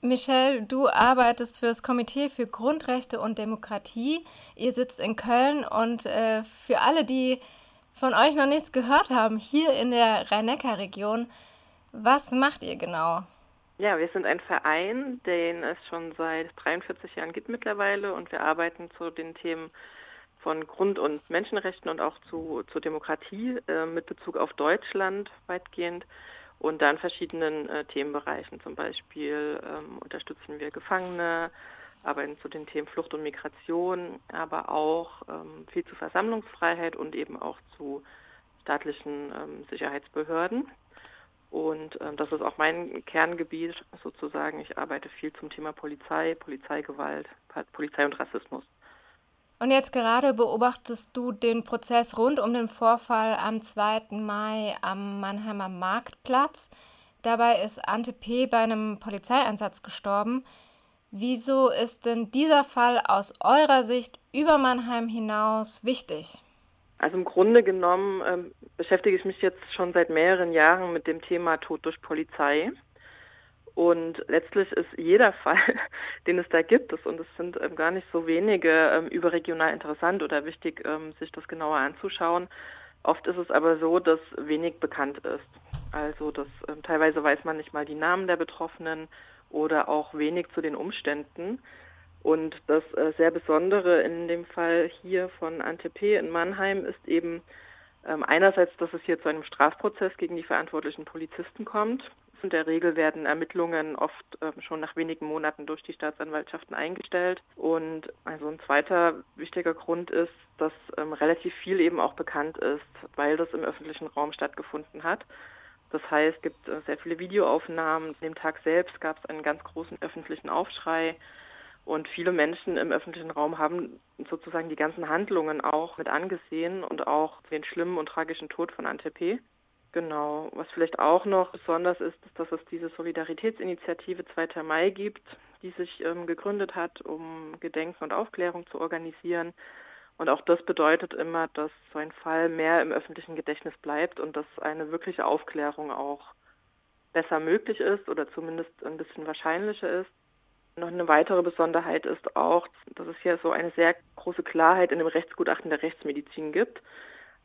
Michelle, du arbeitest für das Komitee für Grundrechte und Demokratie. Ihr sitzt in Köln und äh, für alle, die von euch noch nichts gehört haben, hier in der Rhein-Neckar-Region, was macht ihr genau? Ja, wir sind ein Verein, den es schon seit 43 Jahren gibt mittlerweile und wir arbeiten zu den Themen von Grund- und Menschenrechten und auch zu, zur Demokratie äh, mit Bezug auf Deutschland weitgehend und dann verschiedenen äh, Themenbereichen. Zum Beispiel ähm, unterstützen wir Gefangene, arbeiten zu den Themen Flucht und Migration, aber auch ähm, viel zu Versammlungsfreiheit und eben auch zu staatlichen ähm, Sicherheitsbehörden. Und ähm, das ist auch mein Kerngebiet sozusagen. Ich arbeite viel zum Thema Polizei, Polizeigewalt, Polizei und Rassismus. Und jetzt gerade beobachtest du den Prozess rund um den Vorfall am 2. Mai am Mannheimer Marktplatz. Dabei ist Ante P. bei einem Polizeieinsatz gestorben. Wieso ist denn dieser Fall aus eurer Sicht über Mannheim hinaus wichtig? Also im Grunde genommen ähm, beschäftige ich mich jetzt schon seit mehreren Jahren mit dem Thema Tod durch Polizei. Und letztlich ist jeder Fall, den es da gibt, und es sind ähm, gar nicht so wenige, ähm, überregional interessant oder wichtig, ähm, sich das genauer anzuschauen. Oft ist es aber so, dass wenig bekannt ist. Also dass ähm, teilweise weiß man nicht mal die Namen der Betroffenen oder auch wenig zu den Umständen. Und das äh, sehr Besondere in dem Fall hier von Antep in Mannheim ist eben ähm, einerseits, dass es hier zu einem Strafprozess gegen die verantwortlichen Polizisten kommt in der Regel werden Ermittlungen oft äh, schon nach wenigen Monaten durch die Staatsanwaltschaften eingestellt. Und also ein zweiter wichtiger Grund ist, dass ähm, relativ viel eben auch bekannt ist, weil das im öffentlichen Raum stattgefunden hat. Das heißt, es gibt äh, sehr viele Videoaufnahmen. An dem Tag selbst gab es einen ganz großen öffentlichen Aufschrei. Und viele Menschen im öffentlichen Raum haben sozusagen die ganzen Handlungen auch mit angesehen und auch den schlimmen und tragischen Tod von Antepe. Genau. Was vielleicht auch noch besonders ist, ist, dass es diese Solidaritätsinitiative 2. Mai gibt, die sich ähm, gegründet hat, um Gedenken und Aufklärung zu organisieren. Und auch das bedeutet immer, dass so ein Fall mehr im öffentlichen Gedächtnis bleibt und dass eine wirkliche Aufklärung auch besser möglich ist oder zumindest ein bisschen wahrscheinlicher ist. Noch eine weitere Besonderheit ist auch, dass es hier so eine sehr große Klarheit in dem Rechtsgutachten der Rechtsmedizin gibt.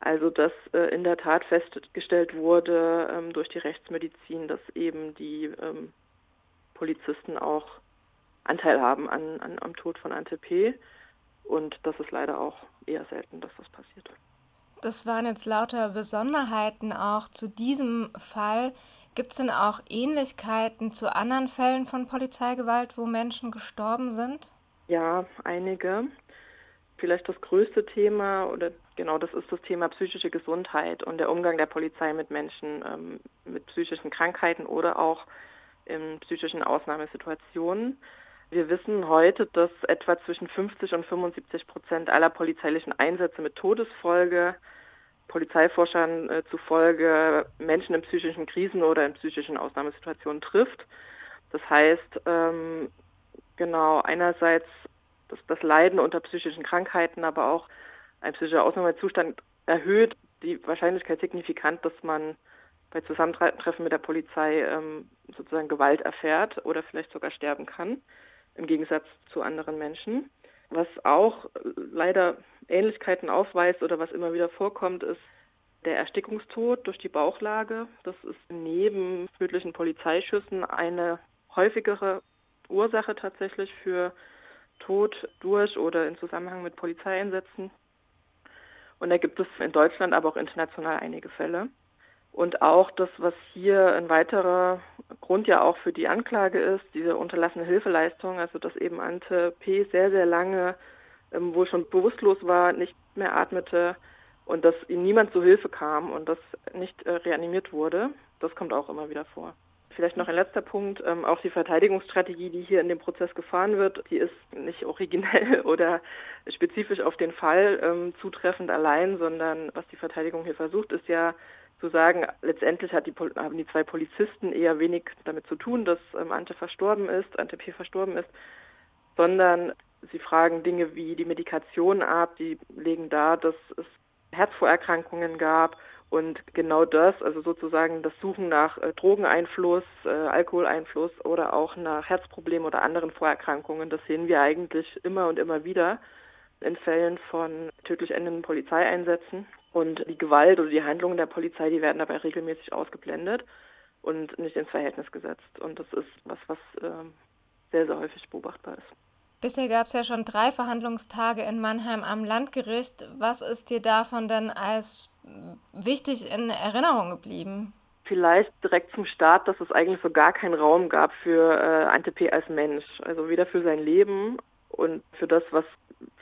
Also dass äh, in der Tat festgestellt wurde ähm, durch die Rechtsmedizin, dass eben die ähm, Polizisten auch Anteil haben an, an, am Tod von Ante P. Und das ist leider auch eher selten, dass das passiert. Das waren jetzt lauter Besonderheiten auch zu diesem Fall. Gibt es denn auch Ähnlichkeiten zu anderen Fällen von Polizeigewalt, wo Menschen gestorben sind? Ja, einige. Vielleicht das größte Thema oder Genau, das ist das Thema psychische Gesundheit und der Umgang der Polizei mit Menschen ähm, mit psychischen Krankheiten oder auch in psychischen Ausnahmesituationen. Wir wissen heute, dass etwa zwischen 50 und 75 Prozent aller polizeilichen Einsätze mit Todesfolge Polizeiforschern äh, zufolge Menschen in psychischen Krisen oder in psychischen Ausnahmesituationen trifft. Das heißt, ähm, genau, einerseits das, das Leiden unter psychischen Krankheiten, aber auch ein psychischer Ausnahmezustand erhöht die Wahrscheinlichkeit signifikant, dass man bei Zusammentreffen mit der Polizei ähm, sozusagen Gewalt erfährt oder vielleicht sogar sterben kann, im Gegensatz zu anderen Menschen. Was auch leider Ähnlichkeiten aufweist oder was immer wieder vorkommt, ist der Erstickungstod durch die Bauchlage. Das ist neben tödlichen Polizeischüssen eine häufigere Ursache tatsächlich für Tod durch oder in Zusammenhang mit Polizeieinsätzen. Und da gibt es in Deutschland, aber auch international einige Fälle. Und auch das, was hier ein weiterer Grund ja auch für die Anklage ist, diese unterlassene Hilfeleistung, also dass eben Ante P. sehr, sehr lange ähm, wohl schon bewusstlos war, nicht mehr atmete und dass ihm niemand zu Hilfe kam und das nicht äh, reanimiert wurde, das kommt auch immer wieder vor. Vielleicht noch ein letzter Punkt. Ähm, auch die Verteidigungsstrategie, die hier in dem Prozess gefahren wird, die ist nicht originell oder spezifisch auf den Fall ähm, zutreffend allein, sondern was die Verteidigung hier versucht, ist ja zu sagen, letztendlich die, haben die zwei Polizisten eher wenig damit zu tun, dass ähm, Ante verstorben ist, Ante P. verstorben ist, sondern sie fragen Dinge wie die Medikation ab, die legen dar, dass es Herzvorerkrankungen gab Und genau das, also sozusagen das Suchen nach äh, Drogeneinfluss, äh, Alkoholeinfluss oder auch nach Herzproblemen oder anderen Vorerkrankungen, das sehen wir eigentlich immer und immer wieder in Fällen von tödlich endenden Polizeieinsätzen. Und die Gewalt oder die Handlungen der Polizei, die werden dabei regelmäßig ausgeblendet und nicht ins Verhältnis gesetzt. Und das ist was, was äh, sehr, sehr häufig beobachtbar ist. Bisher gab es ja schon drei Verhandlungstage in Mannheim am Landgericht. Was ist dir davon denn als wichtig in Erinnerung geblieben? Vielleicht direkt zum Start, dass es eigentlich so gar keinen Raum gab für äh, Antep als Mensch. Also weder für sein Leben und für das, was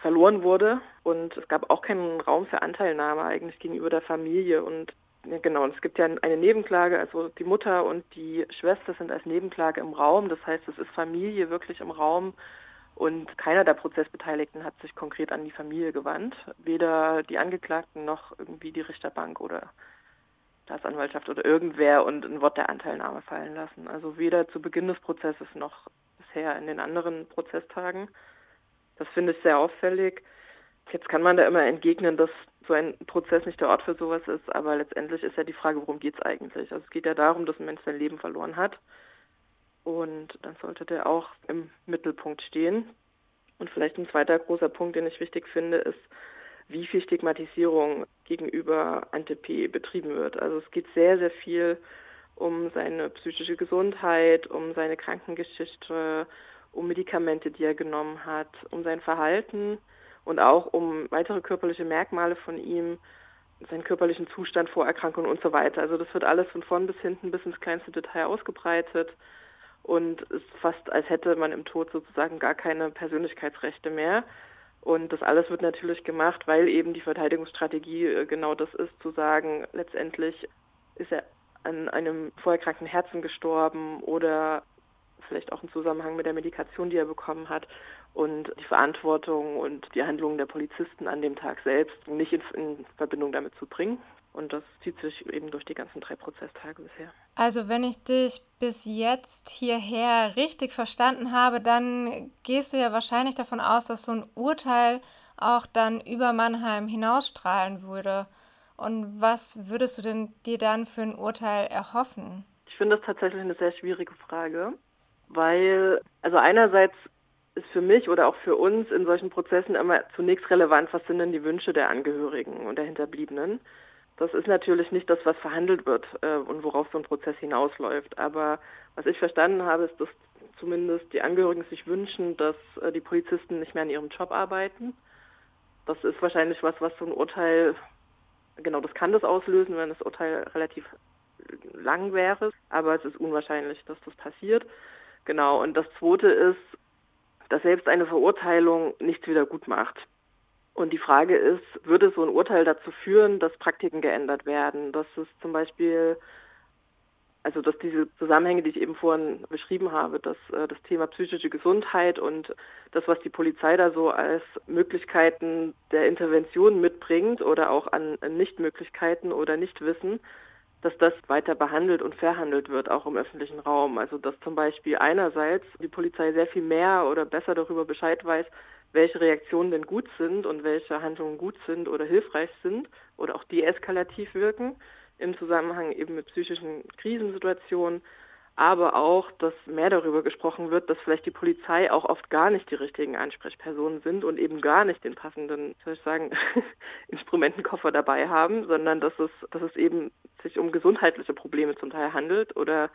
verloren wurde. Und es gab auch keinen Raum für Anteilnahme eigentlich gegenüber der Familie. Und ja, genau, es gibt ja eine Nebenklage, also die Mutter und die Schwester sind als Nebenklage im Raum. Das heißt, es ist Familie wirklich im Raum. Und keiner der Prozessbeteiligten hat sich konkret an die Familie gewandt. Weder die Angeklagten noch irgendwie die Richterbank oder Staatsanwaltschaft oder irgendwer und ein Wort der Anteilnahme fallen lassen. Also weder zu Beginn des Prozesses noch bisher in den anderen Prozesstagen. Das finde ich sehr auffällig. Jetzt kann man da immer entgegnen, dass so ein Prozess nicht der Ort für sowas ist, aber letztendlich ist ja die Frage, worum geht es eigentlich? Also es geht ja darum, dass ein Mensch sein Leben verloren hat und dann sollte der auch im Mittelpunkt stehen. Und vielleicht ein zweiter großer Punkt, den ich wichtig finde, ist, wie viel Stigmatisierung gegenüber Antep betrieben wird. Also es geht sehr, sehr viel um seine psychische Gesundheit, um seine Krankengeschichte, um Medikamente, die er genommen hat, um sein Verhalten und auch um weitere körperliche Merkmale von ihm, seinen körperlichen Zustand, Vorerkrankungen und so weiter. Also das wird alles von vorn bis hinten bis ins kleinste Detail ausgebreitet und ist fast, als hätte man im Tod sozusagen gar keine Persönlichkeitsrechte mehr. Und das alles wird natürlich gemacht, weil eben die Verteidigungsstrategie äh, genau das ist, zu sagen, letztendlich ist er an einem vorerkrankten Herzen gestorben oder vielleicht auch im Zusammenhang mit der Medikation, die er bekommen hat und die Verantwortung und die Handlungen der Polizisten an dem Tag selbst nicht in, in Verbindung damit zu bringen. Und das zieht sich eben durch die ganzen drei Prozesstage bisher. Also wenn ich dich bis jetzt hierher richtig verstanden habe, dann gehst du ja wahrscheinlich davon aus, dass so ein Urteil auch dann über Mannheim hinausstrahlen würde. Und was würdest du denn dir dann für ein Urteil erhoffen? Ich finde das tatsächlich eine sehr schwierige Frage, weil, also einerseits ist für mich oder auch für uns in solchen Prozessen immer zunächst relevant, was sind denn die Wünsche der Angehörigen und der Hinterbliebenen. Das ist natürlich nicht das, was verhandelt wird äh, und worauf so ein Prozess hinausläuft. Aber was ich verstanden habe, ist, dass zumindest die Angehörigen sich wünschen, dass äh, die Polizisten nicht mehr an ihrem Job arbeiten. Das ist wahrscheinlich was, was so ein Urteil, genau, das kann das auslösen, wenn das Urteil relativ lang wäre. Aber es ist unwahrscheinlich, dass das passiert. Genau. Und das Zweite ist, dass selbst eine Verurteilung nichts wieder gut macht. Und die Frage ist, würde so ein Urteil dazu führen, dass Praktiken geändert werden, dass es zum Beispiel, also dass diese Zusammenhänge, die ich eben vorhin beschrieben habe, dass äh, das Thema psychische Gesundheit und das, was die Polizei da so als Möglichkeiten der Intervention mitbringt oder auch an, an Nichtmöglichkeiten oder Nichtwissen, dass das weiter behandelt und verhandelt wird, auch im öffentlichen Raum. Also dass zum Beispiel einerseits die Polizei sehr viel mehr oder besser darüber Bescheid weiß, welche Reaktionen denn gut sind und welche Handlungen gut sind oder hilfreich sind oder auch deeskalativ wirken im Zusammenhang eben mit psychischen Krisensituationen, aber auch, dass mehr darüber gesprochen wird, dass vielleicht die Polizei auch oft gar nicht die richtigen Ansprechpersonen sind und eben gar nicht den passenden, soll ich sagen, Instrumentenkoffer dabei haben, sondern dass es, dass es eben sich um gesundheitliche Probleme zum Teil handelt oder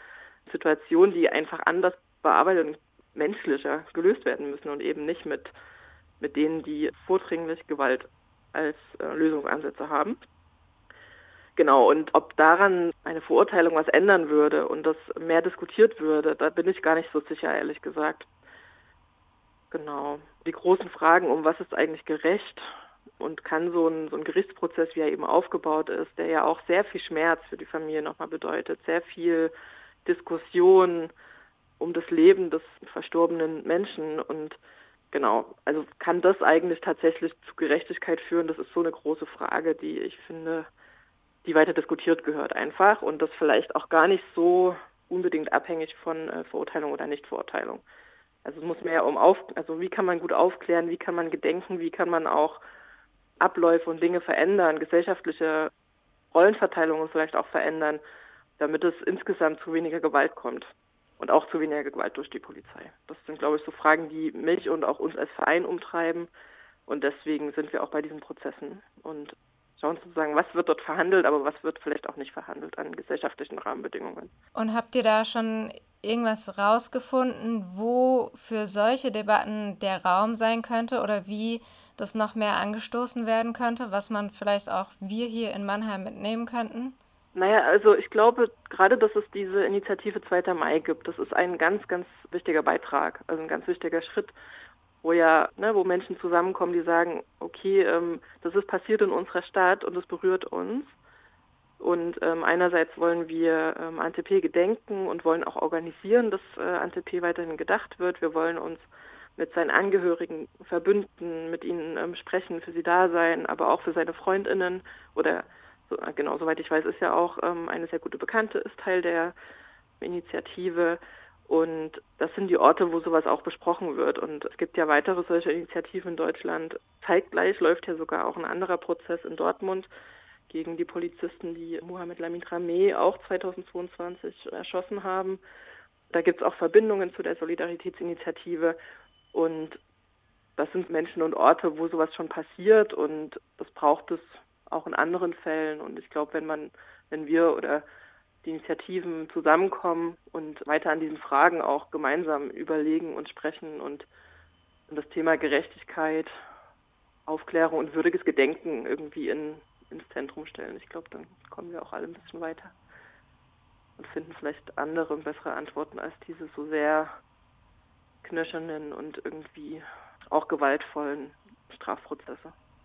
Situationen, die einfach anders bearbeitet und menschlicher gelöst werden müssen und eben nicht mit mit denen, die vordringlich Gewalt als äh, Lösungsansätze haben. Genau, und ob daran eine Verurteilung was ändern würde und das mehr diskutiert würde, da bin ich gar nicht so sicher, ehrlich gesagt. Genau. Die großen Fragen, um was ist eigentlich gerecht und kann so ein, so ein Gerichtsprozess, wie er eben aufgebaut ist, der ja auch sehr viel Schmerz für die Familie nochmal bedeutet, sehr viel Diskussion um das Leben des verstorbenen Menschen und genau, also kann das eigentlich tatsächlich zu Gerechtigkeit führen? Das ist so eine große Frage, die ich finde, die weiter diskutiert gehört einfach und das vielleicht auch gar nicht so unbedingt abhängig von äh, Verurteilung oder Nichtverurteilung. Also es muss mehr um auf, also wie kann man gut aufklären, wie kann man gedenken, wie kann man auch Abläufe und Dinge verändern, gesellschaftliche Rollenverteilungen vielleicht auch verändern, damit es insgesamt zu weniger Gewalt kommt und auch zu weniger Gewalt durch die Polizei. Das sind, glaube ich, so Fragen, die mich und auch uns als Verein umtreiben. Und deswegen sind wir auch bei diesen Prozessen und schauen sozusagen, was wird dort verhandelt, aber was wird vielleicht auch nicht verhandelt an gesellschaftlichen Rahmenbedingungen. Und habt ihr da schon irgendwas rausgefunden, wo für solche Debatten der Raum sein könnte oder wie das noch mehr angestoßen werden könnte, was man vielleicht auch wir hier in Mannheim mitnehmen könnten? Naja, also ich glaube gerade, dass es diese Initiative 2. Mai gibt, das ist ein ganz, ganz wichtiger Beitrag, also ein ganz wichtiger Schritt, wo ja, ne, wo Menschen zusammenkommen, die sagen, okay, ähm, das ist passiert in unserer Stadt und es berührt uns. Und ähm, einerseits wollen wir ähm, ANTP gedenken und wollen auch organisieren, dass äh, ANTP weiterhin gedacht wird. Wir wollen uns mit seinen Angehörigen verbünden, mit ihnen ähm, sprechen, für sie da sein, aber auch für seine Freundinnen oder so, äh, genau, soweit ich weiß, ist ja auch ähm, eine sehr gute Bekannte, ist Teil der Initiative. Und das sind die Orte, wo sowas auch besprochen wird. Und es gibt ja weitere solche Initiativen in Deutschland. Zeitgleich läuft ja sogar auch ein anderer Prozess in Dortmund gegen die Polizisten, die Mohamed Lamin Rameh auch 2022 erschossen haben. Da gibt es auch Verbindungen zu der Solidaritätsinitiative. Und das sind Menschen und Orte, wo sowas schon passiert. Und das braucht es auch in anderen Fällen. Und ich glaube, wenn man, wenn wir oder die Initiativen zusammenkommen und weiter an diesen Fragen auch gemeinsam überlegen und sprechen und, das Thema Gerechtigkeit, Aufklärung und würdiges Gedenken irgendwie in, ins Zentrum stellen. Ich glaube, dann kommen wir auch alle ein bisschen weiter und finden vielleicht andere und bessere Antworten als diese so sehr knöchernen und irgendwie auch gewaltvollen Strafprozesse.